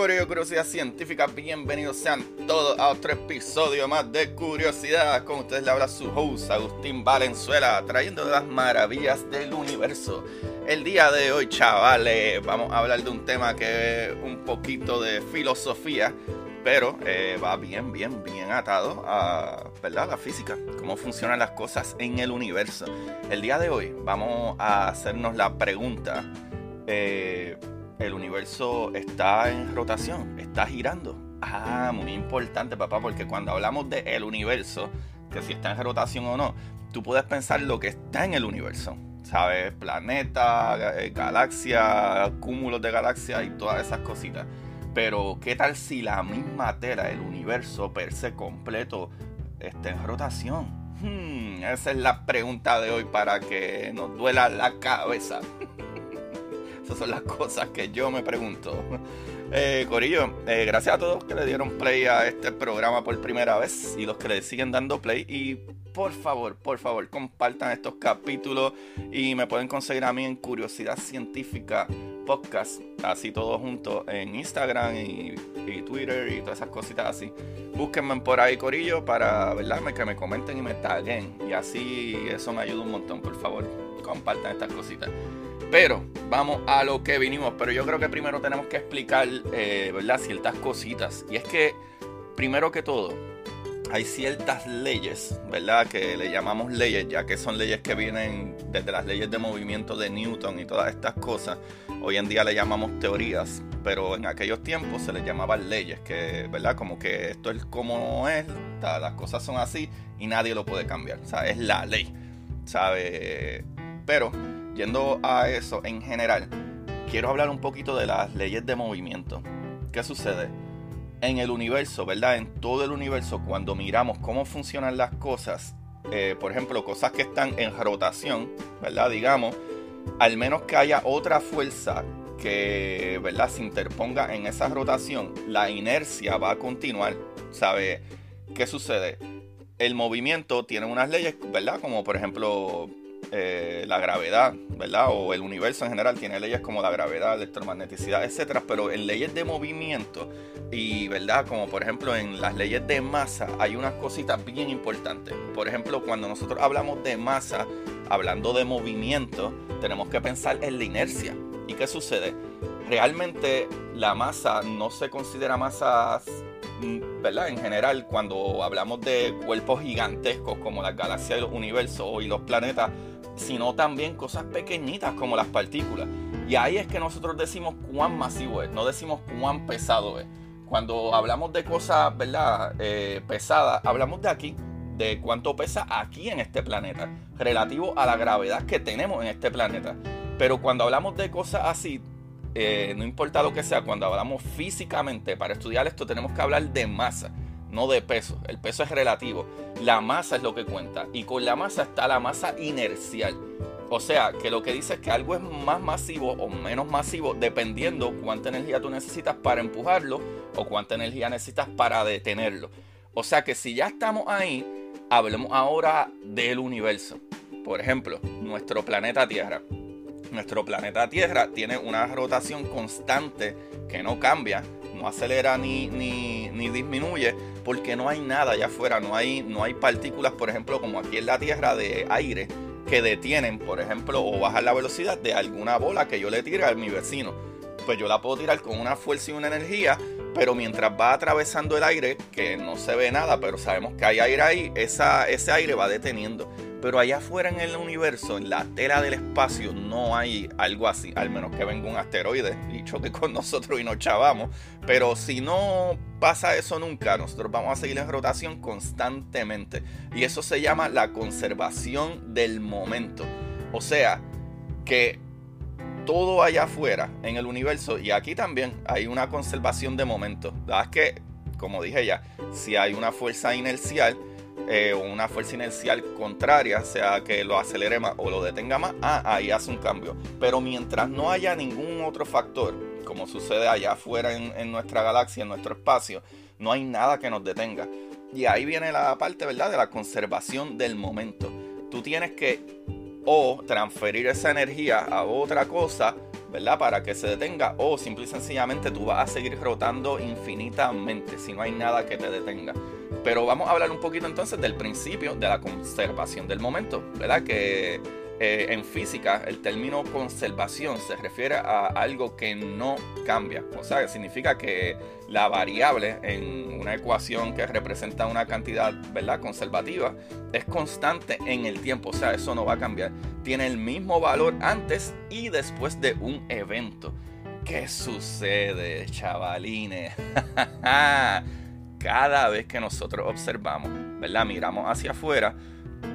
Curiosidad Científica, bienvenidos sean todos a otro episodio más de Curiosidad. Con ustedes le habla su host Agustín Valenzuela, trayendo las maravillas del universo. El día de hoy, chavales, vamos a hablar de un tema que es un poquito de filosofía, pero eh, va bien, bien, bien atado a ¿verdad? la física, cómo funcionan las cosas en el universo. El día de hoy vamos a hacernos la pregunta. Eh, el universo está en rotación, está girando. Ah, muy importante, papá, porque cuando hablamos de el universo, que si está en rotación o no, tú puedes pensar lo que está en el universo. ¿Sabes? Planeta, eh, galaxia, cúmulos de galaxias y todas esas cositas. Pero, ¿qué tal si la misma tela, el universo per se completo, está en rotación? Hmm, esa es la pregunta de hoy para que nos duela la cabeza. Esas son las cosas que yo me pregunto. Eh, Corillo, eh, gracias a todos que le dieron play a este programa por primera vez y los que le siguen dando play. Y por favor, por favor, compartan estos capítulos y me pueden conseguir a mí en Curiosidad Científica Podcast, así todos juntos en Instagram y, y Twitter y todas esas cositas así. Búsquenme por ahí, Corillo, para ¿verdad? que me comenten y me taguen. Y así eso me ayuda un montón, por favor. Compartan estas cositas. Pero vamos a lo que vinimos. Pero yo creo que primero tenemos que explicar, eh. Ciertas cositas. Y es que, primero que todo, hay ciertas leyes, ¿verdad? Que le llamamos leyes, ya que son leyes que vienen desde las leyes de movimiento de Newton y todas estas cosas. Hoy en día le llamamos teorías, pero en aquellos tiempos se les llamaban leyes, que, ¿verdad? Como que esto es como es, las cosas son así y nadie lo puede cambiar. O sea, es la ley, ¿sabe? Pero yendo a eso en general, quiero hablar un poquito de las leyes de movimiento. ¿Qué sucede? En el universo, ¿verdad? En todo el universo, cuando miramos cómo funcionan las cosas, eh, por ejemplo, cosas que están en rotación, ¿verdad? Digamos, al menos que haya otra fuerza que, ¿verdad? Se interponga en esa rotación, la inercia va a continuar. ¿Sabe qué sucede? El movimiento tiene unas leyes, ¿verdad? Como por ejemplo, eh, la gravedad, ¿verdad? O el universo en general tiene leyes como la gravedad, electromagneticidad, etcétera, pero en leyes de movimiento y, ¿verdad? Como por ejemplo en las leyes de masa hay unas cositas bien importantes. Por ejemplo, cuando nosotros hablamos de masa, hablando de movimiento, tenemos que pensar en la inercia. ¿Y qué sucede? Realmente la masa no se considera masa ¿verdad? En general, cuando hablamos de cuerpos gigantescos como las galaxias y los universos y los planetas, sino también cosas pequeñitas como las partículas. Y ahí es que nosotros decimos cuán masivo es, no decimos cuán pesado es. Cuando hablamos de cosas, ¿verdad? Eh, pesadas, hablamos de aquí, de cuánto pesa aquí en este planeta, relativo a la gravedad que tenemos en este planeta. Pero cuando hablamos de cosas así, eh, no importa lo que sea, cuando hablamos físicamente, para estudiar esto tenemos que hablar de masa, no de peso. El peso es relativo. La masa es lo que cuenta. Y con la masa está la masa inercial. O sea, que lo que dice es que algo es más masivo o menos masivo dependiendo cuánta energía tú necesitas para empujarlo o cuánta energía necesitas para detenerlo. O sea que si ya estamos ahí, hablemos ahora del universo. Por ejemplo, nuestro planeta Tierra. Nuestro planeta Tierra tiene una rotación constante que no cambia, no acelera ni, ni, ni, disminuye porque no hay nada allá afuera, no hay, no hay partículas, por ejemplo, como aquí en la Tierra de aire que detienen, por ejemplo, o bajan la velocidad de alguna bola que yo le tire a mi vecino. Pues yo la puedo tirar con una fuerza y una energía pero mientras va atravesando el aire, que no se ve nada, pero sabemos que hay aire ahí, esa, ese aire va deteniendo. Pero allá afuera en el universo, en la tela del espacio, no hay algo así, al menos que venga un asteroide y choque con nosotros y nos chavamos. Pero si no pasa eso nunca, nosotros vamos a seguir en rotación constantemente. Y eso se llama la conservación del momento. O sea, que todo allá afuera en el universo y aquí también hay una conservación de momento. Es que, como dije ya, si hay una fuerza inercial, eh, una fuerza inercial contraria, sea que lo acelere más o lo detenga más, ah, ahí hace un cambio. Pero mientras no haya ningún otro factor, como sucede allá afuera en, en nuestra galaxia, en nuestro espacio, no hay nada que nos detenga. Y ahí viene la parte, ¿verdad?, de la conservación del momento. Tú tienes que o transferir esa energía a otra cosa, ¿verdad? Para que se detenga o simple y sencillamente tú vas a seguir rotando infinitamente si no hay nada que te detenga. Pero vamos a hablar un poquito entonces del principio de la conservación del momento, ¿verdad? Que eh, en física el término conservación se refiere a algo que no cambia. O sea, significa que la variable en una ecuación que representa una cantidad, ¿verdad? Conservativa es constante en el tiempo. O sea, eso no va a cambiar. Tiene el mismo valor antes y después de un evento. ¿Qué sucede, chavalines? cada vez que nosotros observamos, ¿verdad? Miramos hacia afuera,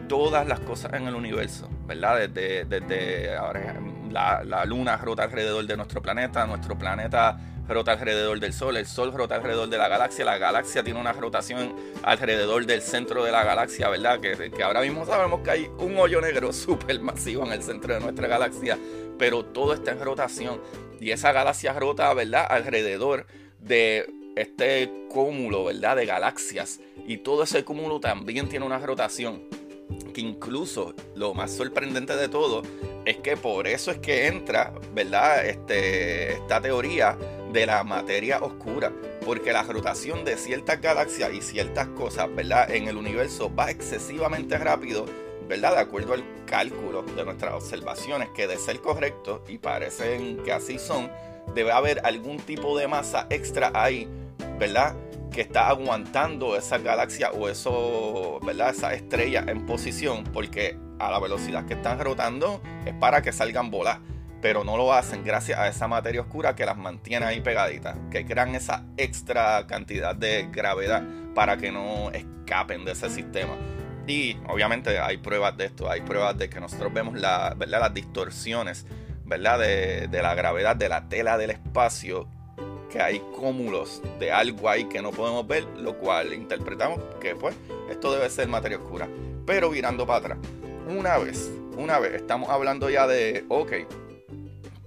todas las cosas en el universo, ¿verdad? Desde, desde ahora, la, luna rota alrededor de nuestro planeta, nuestro planeta rota alrededor del sol, el sol rota alrededor de la galaxia, la galaxia tiene una rotación alrededor del centro de la galaxia, ¿verdad? Que, que ahora mismo sabemos que hay un hoyo negro súper masivo en el centro de nuestra galaxia, pero todo está en rotación y esa galaxia rota, ¿verdad? Alrededor de este cúmulo, ¿verdad? De galaxias. Y todo ese cúmulo también tiene una rotación. Que incluso lo más sorprendente de todo es que por eso es que entra, ¿verdad? Este, esta teoría de la materia oscura. Porque la rotación de ciertas galaxias y ciertas cosas, ¿verdad? En el universo va excesivamente rápido, ¿verdad? De acuerdo al cálculo de nuestras observaciones, que de ser correcto, y parecen que así son, debe haber algún tipo de masa extra ahí ¿verdad? Que está aguantando esa galaxia o eso, ¿verdad? Esa estrella en posición, porque a la velocidad que están rotando es para que salgan volar. Pero no lo hacen gracias a esa materia oscura que las mantiene ahí pegaditas, que crean esa extra cantidad de gravedad para que no escapen de ese sistema. Y obviamente hay pruebas de esto, hay pruebas de que nosotros vemos la, ¿verdad? las distorsiones ¿verdad? De, la gravedad de la tela del espacio que hay cúmulos de algo ahí que no podemos ver, lo cual interpretamos que pues esto debe ser materia oscura. Pero virando para atrás, una vez, una vez, estamos hablando ya de, ok,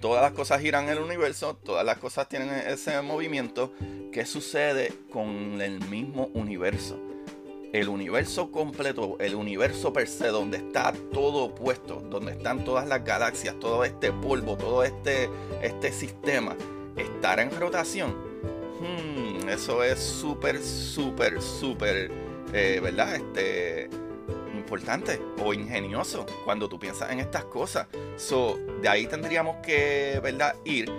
todas las cosas giran en el universo, todas las cosas tienen ese movimiento, ¿qué sucede con el mismo universo? El universo completo, el universo per se, donde está todo puesto, donde están todas las galaxias, todo este polvo, todo este, este sistema estar en rotación, hmm, eso es súper, súper, súper, eh, ¿verdad? Este, importante o ingenioso cuando tú piensas en estas cosas. So, de ahí tendríamos que, ¿verdad? Ir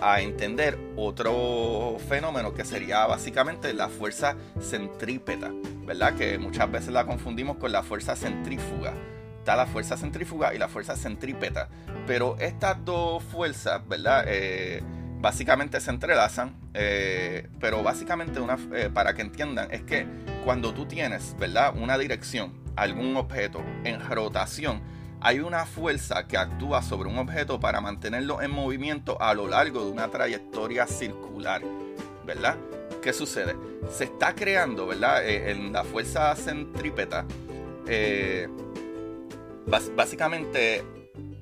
a entender otro fenómeno que sería básicamente la fuerza centrípeta, ¿verdad? Que muchas veces la confundimos con la fuerza centrífuga. Está la fuerza centrífuga y la fuerza centrípeta. Pero estas dos fuerzas, ¿verdad? Eh, básicamente se entrelazan, eh, pero básicamente una, eh, para que entiendan es que cuando tú tienes, ¿verdad? Una dirección, algún objeto en rotación, hay una fuerza que actúa sobre un objeto para mantenerlo en movimiento a lo largo de una trayectoria circular, ¿verdad? ¿Qué sucede? Se está creando, ¿verdad? Eh, en la fuerza centrípeta, básicamente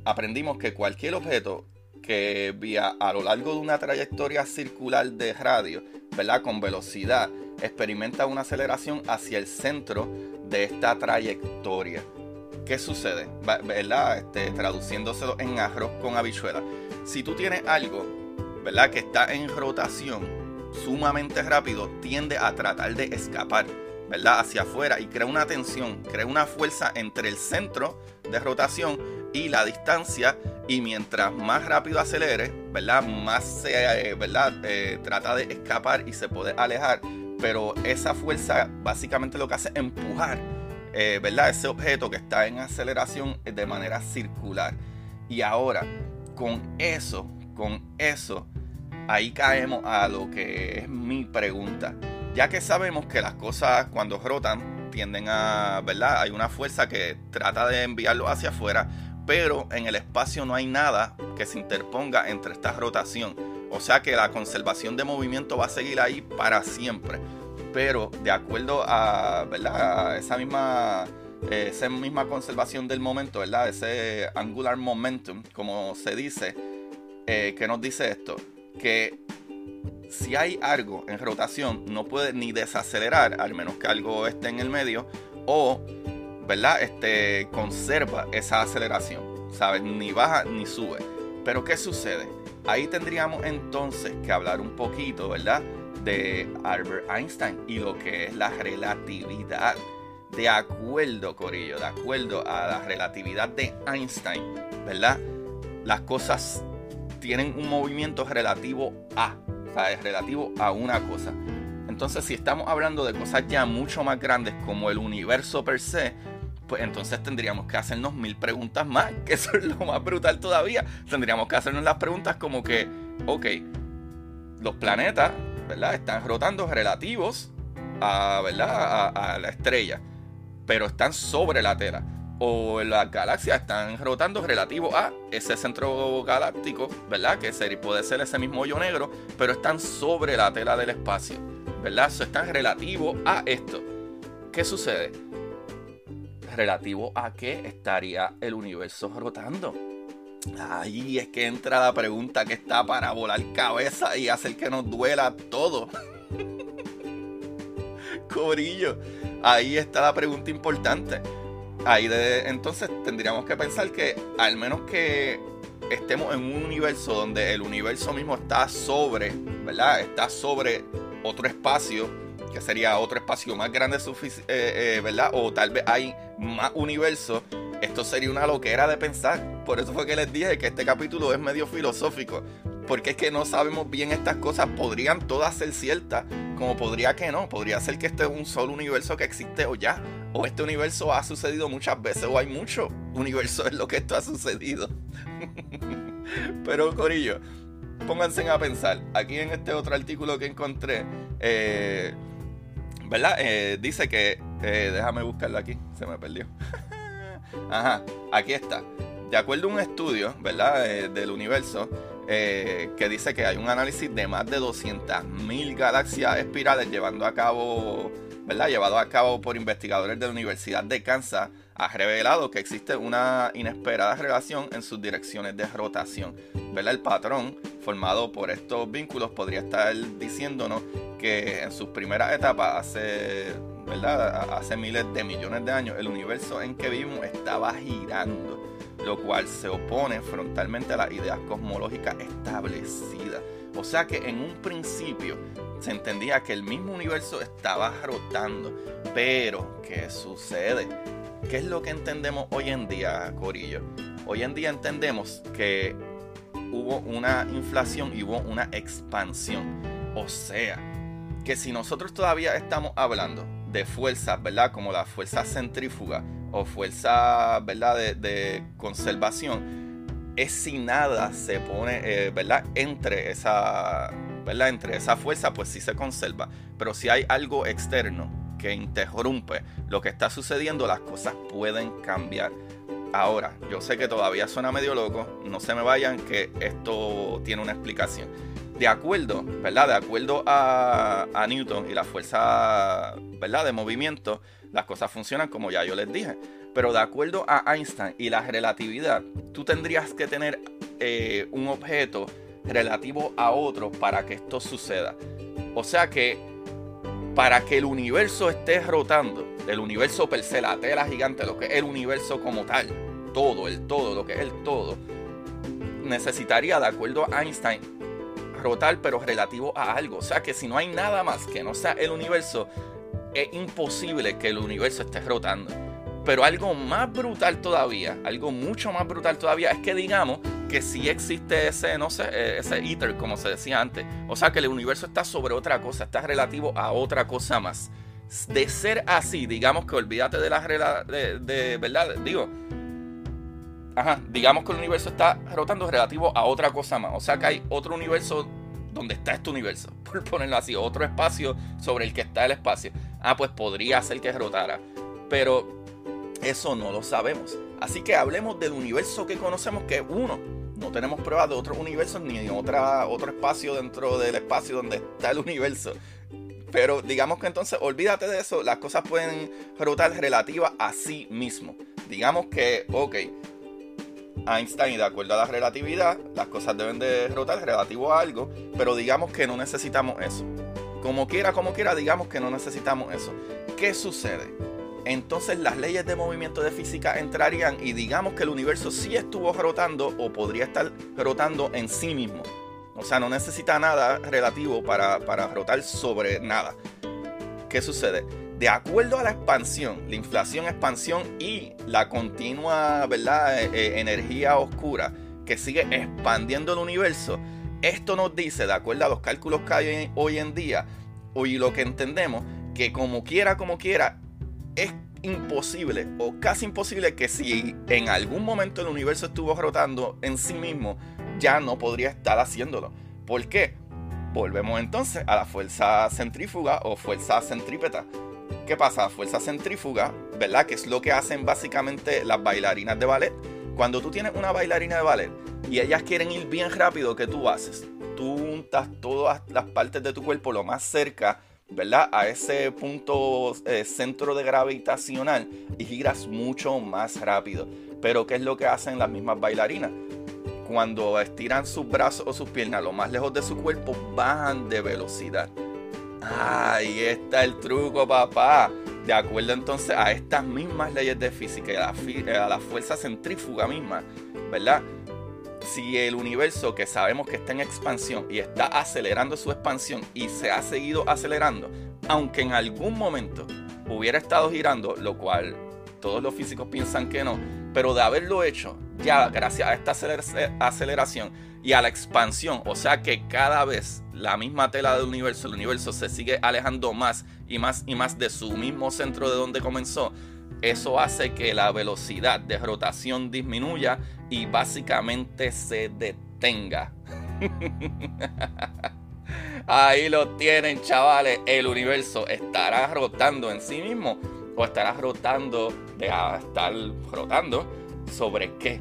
aprendimos que cualquier objeto que vía a lo largo de una trayectoria circular de radio, ¿verdad? Con velocidad, experimenta una aceleración hacia el centro de esta trayectoria. ¿Qué sucede? ¿Verdad? Este, traduciéndoselo en arroz con habichuela. Si tú tienes algo, ¿verdad? Que está en rotación sumamente rápido, tiende a tratar de escapar, ¿verdad? Hacia afuera y crea una tensión, crea una fuerza entre el centro de rotación y la distancia y mientras más rápido acelere, ¿verdad? Más se, eh, ¿verdad? Eh, trata de escapar y se puede alejar, pero esa fuerza básicamente lo que hace es empujar, eh, ¿verdad? Ese objeto que está en aceleración de manera circular. Y ahora, con eso, con eso, ahí caemos a lo que es mi pregunta. Ya que sabemos que las cosas cuando rotan tienden a, ¿verdad? Hay una fuerza que trata de enviarlo hacia afuera, pero en el espacio no hay nada que se interponga entre esta rotación. O sea que la conservación de movimiento va a seguir ahí para siempre. Pero de acuerdo a, ¿verdad? esa misma eh, esa misma conservación del momento, ¿verdad? Ese angular momentum, como se dice, eh, que nos dice esto, que si hay algo en rotación, no puede ni desacelerar, al menos que algo esté en el medio, o ¿verdad? Este, conserva esa aceleración, ¿sabes? Ni baja ni sube. Pero ¿qué sucede? Ahí tendríamos entonces que hablar un poquito, ¿verdad? De Albert Einstein y lo que es la relatividad. De acuerdo, Corillo, de acuerdo a la relatividad de Einstein, ¿verdad? Las cosas tienen un movimiento relativo a, ¿sabes? Relativo a una cosa. Entonces, si estamos hablando de cosas ya mucho más grandes como el universo per se, pues entonces tendríamos que hacernos mil preguntas más, que eso es lo más brutal todavía. Tendríamos que hacernos las preguntas como que, ok, los planetas, ¿verdad? Están rotando relativos a, ¿verdad? a, la estrella, pero están sobre la tela. O las galaxias están rotando relativo a ese centro galáctico, ¿verdad? Que puede ser ese mismo hoyo negro, pero están sobre la tela del espacio, ¿verdad? Eso están relativo a esto. ¿Qué sucede? Relativo a qué estaría el universo rotando. Ahí es que entra la pregunta que está para volar cabeza y hacer que nos duela todo. Corillo, ahí está la pregunta importante. Ahí entonces tendríamos que pensar que al menos que estemos en un universo donde el universo mismo está sobre, ¿verdad? Está sobre otro espacio que sería otro espacio más grande, eh, eh, ¿verdad? O tal vez hay más universo. Esto sería una loquera de pensar. Por eso fue que les dije que este capítulo es medio filosófico. Porque es que no sabemos bien estas cosas. Podrían todas ser ciertas, como podría que no. Podría ser que este es un solo universo que existe o ya. O este universo ha sucedido muchas veces, o hay mucho universo en lo que esto ha sucedido. Pero, Corillo, pónganse a pensar. Aquí en este otro artículo que encontré, eh, ¿verdad? Eh, dice que, eh, déjame buscarlo aquí, se me perdió. Ajá, aquí está. De acuerdo a un estudio, ¿verdad? Eh, del universo, que dice que hay un análisis de más de 200.000 galaxias espirales llevando a cabo, ¿verdad? Llevado a cabo por investigadores de la Universidad de Kansas, ha revelado que existe una inesperada relación en sus direcciones de rotación. ¿verdad? El patrón formado por estos vínculos podría estar diciéndonos que en sus primeras etapas, hace, ¿verdad? hace miles de millones de años, el universo en que vivimos estaba girando, lo cual se opone frontalmente a las ideas cosmológicas establecidas. O sea que en un principio se entendía que el mismo universo estaba rotando. Pero, ¿qué sucede? ¿Qué es lo que entendemos hoy en día, Corillo? Hoy en día entendemos que hubo una inflación y hubo una expansión. O sea, que si nosotros todavía estamos hablando de fuerzas, ¿verdad? Como la fuerza centrífuga o fuerza, ¿verdad? De, conservación, es si nada se pone, eh, ¿verdad? Entre esa, ¿verdad? Entre esa fuerza, pues sí se conserva. Pero si hay algo externo que interrumpe lo que está sucediendo, las cosas pueden cambiar. Ahora, yo sé que todavía suena medio loco, no se me vayan que esto tiene una explicación de acuerdo, ¿verdad? De acuerdo a, Newton y la fuerza, ¿verdad? De movimiento, las cosas funcionan como ya yo les dije. Pero de acuerdo a Einstein y la relatividad, tú tendrías que tener eh, un objeto relativo a otro para que esto suceda. O sea que para que el universo esté rotando, el universo per se, la tela gigante, lo que es el universo como tal, todo, el todo, lo que es el todo, necesitaría, de acuerdo a Einstein, rotar, pero relativo a algo. O sea que si no hay nada más que no sea el universo, es imposible que el universo esté rotando. Pero algo más brutal todavía, algo mucho más brutal todavía es que digamos que si existe ese, no sé, eh, ese ether, como se decía antes. O sea, que el universo está sobre otra cosa, está relativo a otra cosa más. De ser así, digamos que olvídate de la de, de verdad, digo, ajá, digamos que el universo está rotando relativo a otra cosa más. O sea que hay otro universo donde está este universo, por ponerlo así, otro espacio sobre el que está el espacio. Ah, pues podría ser que rotara. Pero eso no lo sabemos. Así que hablemos del universo que conocemos, que es uno. No tenemos pruebas de otros universos ni otra, otro espacio dentro del espacio donde está el universo. Pero digamos que entonces, olvídate de eso, las cosas pueden rotar relativas a sí mismo. Digamos que, ok, Einstein, de acuerdo a la relatividad, las cosas deben de rotar relativo a algo, pero digamos que no necesitamos eso. Como quiera, como quiera, digamos que no necesitamos eso. ¿Qué sucede? Entonces las leyes de movimiento de física entrarían y digamos que el universo sí estuvo rotando o podría estar rotando en sí mismo. O sea, no necesita nada relativo para, para rotar sobre nada. ¿Qué sucede? de acuerdo a la expansión, la inflación, expansión y la continua ¿verdad? Eh, eh, energía oscura que sigue expandiendo el universo, esto nos dice, de acuerdo a los cálculos que hay hoy en día, y lo que entendemos, que como quiera, como quiera, es imposible o casi imposible que si en algún momento el universo estuvo rotando en sí mismo, ya no podría estar haciéndolo. ¿Por qué? Volvemos entonces a la fuerza centrífuga o fuerza centrípeta. ¿Qué pasa? Fuerza centrífuga, ¿verdad? Que es lo que hacen básicamente las bailarinas de ballet. Cuando tú tienes una bailarina de ballet y ellas quieren ir bien rápido, ¿qué tú haces? Tú untas todas las partes de tu cuerpo lo más cerca, ¿verdad? A ese punto eh, centro de gravitacional y giras mucho más rápido. Pero ¿qué es lo que hacen las mismas bailarinas? Cuando estiran sus brazos o sus piernas lo más lejos de su cuerpo, bajan de velocidad. Ahí está el truco, papá. De acuerdo entonces a estas mismas leyes de física y a la, fuerza centrífuga misma, ¿verdad? Si el universo que sabemos que está en expansión y está acelerando su expansión y se ha seguido acelerando, aunque en algún momento hubiera estado girando, lo cual todos los físicos piensan que no, pero de haberlo hecho, ya gracias a esta aceleración y a la expansión, o sea que cada vez la misma tela del universo, el universo se sigue alejando más y más y más de su mismo centro de donde comenzó, eso hace que la velocidad de rotación disminuya y básicamente se detenga. Ahí lo tienen, chavales. El universo estará rotando en sí mismo o estará rotando de estar rotando sobre qué.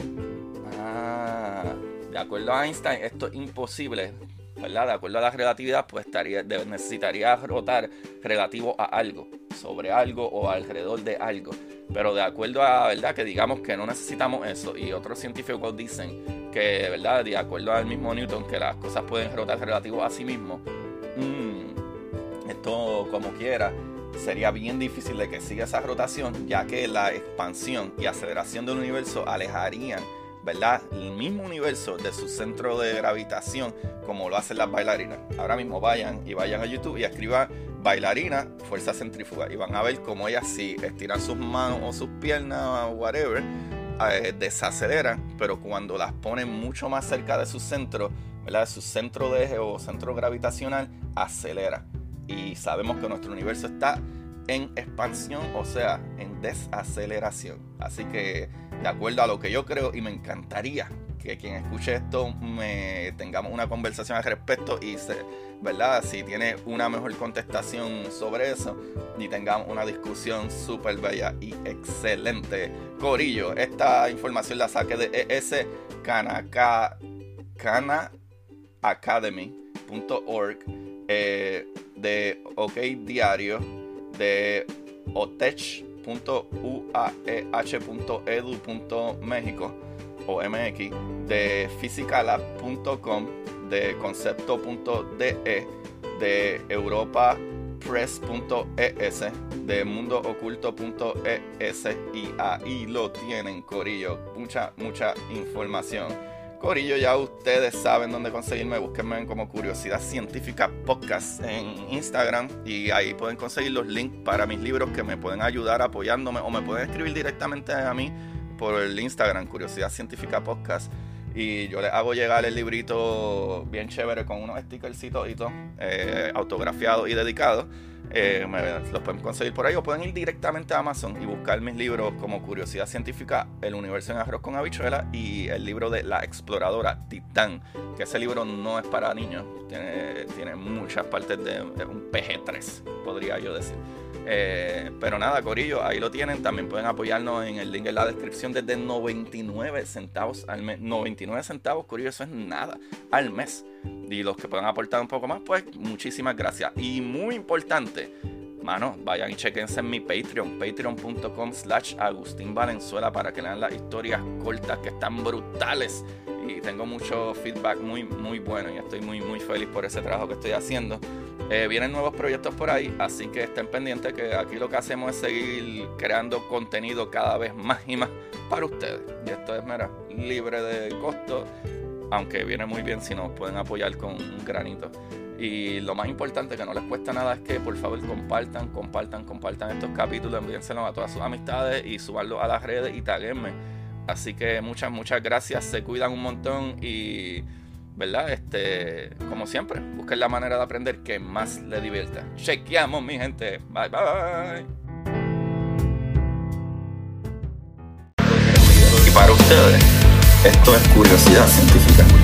Ah, de acuerdo a Einstein, esto es imposible ¿verdad? De acuerdo a la relatividad, pues estaría, necesitaría rotar relativo a algo, sobre algo o alrededor de algo. Pero de acuerdo a, ¿verdad? Que digamos que no necesitamos eso. Y otros científicos dicen que, ¿verdad? De acuerdo al mismo Newton, que las cosas pueden rotar relativo a sí mismo. Mm, esto, como quiera, sería bien difícil de que siga esa rotación, ya que la expansión y aceleración del universo alejarían ¿verdad? El mismo universo de su centro de gravitación como lo hacen las bailarinas. Ahora mismo vayan y vayan a YouTube y escriban bailarina, fuerza centrífuga y van a ver cómo ellas si estiran sus manos o sus piernas o whatever, eh, desaceleran, pero cuando las ponen mucho más cerca de su centro, ¿verdad? De su centro de eje o centro gravitacional, acelera. Y sabemos que nuestro universo está en expansión, o sea, en desaceleración. Así que de acuerdo a lo que yo creo y me encantaría que quien escuche esto me tengamos una conversación al respecto y se, ¿verdad? Si tiene una mejor contestación sobre eso y tengamos una discusión súper bella y excelente. Corillo, esta información la saqué de ES Academy.org eh, de OK Diario, de OTECH .uaeh.edu.mexico o MX, de physicalab.com, de concepto.de, de europapress.es, de mundooculto.es y ahí lo tienen, Corillo. Mucha, mucha información. Corillo, ya ustedes saben dónde conseguirme. Búsquenme como Curiosidad Científica Podcast en Instagram y ahí pueden conseguir los links para mis libros que me pueden ayudar apoyándome o me pueden escribir directamente a mí por el Instagram Curiosidad Científica Podcast y yo les hago llegar el librito bien chévere con unos stickercitos eh, autografiados y dedicados. Eh, los pueden conseguir por ahí o pueden ir directamente a Amazon y buscar mis libros como Curiosidad Científica, El Universo en Arroz con Habichuela y el libro de La Exploradora Titán, que ese libro no es para niños, tiene, tiene muchas partes de un PG-3, podría yo decir. Eh, pero nada, Corillo, ahí lo tienen. También pueden apoyarnos en el link en la descripción desde 99 centavos al mes. 99 centavos, Corillo, eso es nada al mes. Y los que puedan aportar un poco más, pues muchísimas gracias. Y muy importante, mano, vayan y chequense en mi Patreon, patreon.com slash Agustín Valenzuela para que lean las historias cortas que están brutales. Y tengo mucho feedback muy, muy bueno y estoy muy, muy feliz por ese trabajo que estoy haciendo. Eh, vienen nuevos proyectos por ahí, así que estén pendientes que aquí lo que hacemos es seguir creando contenido cada vez más y más para ustedes. Y esto es, mira, libre de costo, aunque viene muy bien si nos pueden apoyar con un granito. Y lo más importante que no les cuesta nada es que por favor compartan, compartan, compartan estos capítulos, envíenselos a todas sus amistades y subanlos a las redes y taguenme. Así que muchas, muchas gracias, se cuidan un montón y ¿verdad? Este, como siempre, busquen la manera de aprender que más le divierta. Chequeamos, mi gente. Bye, bye. Y para ustedes, esto es curiosidad científica.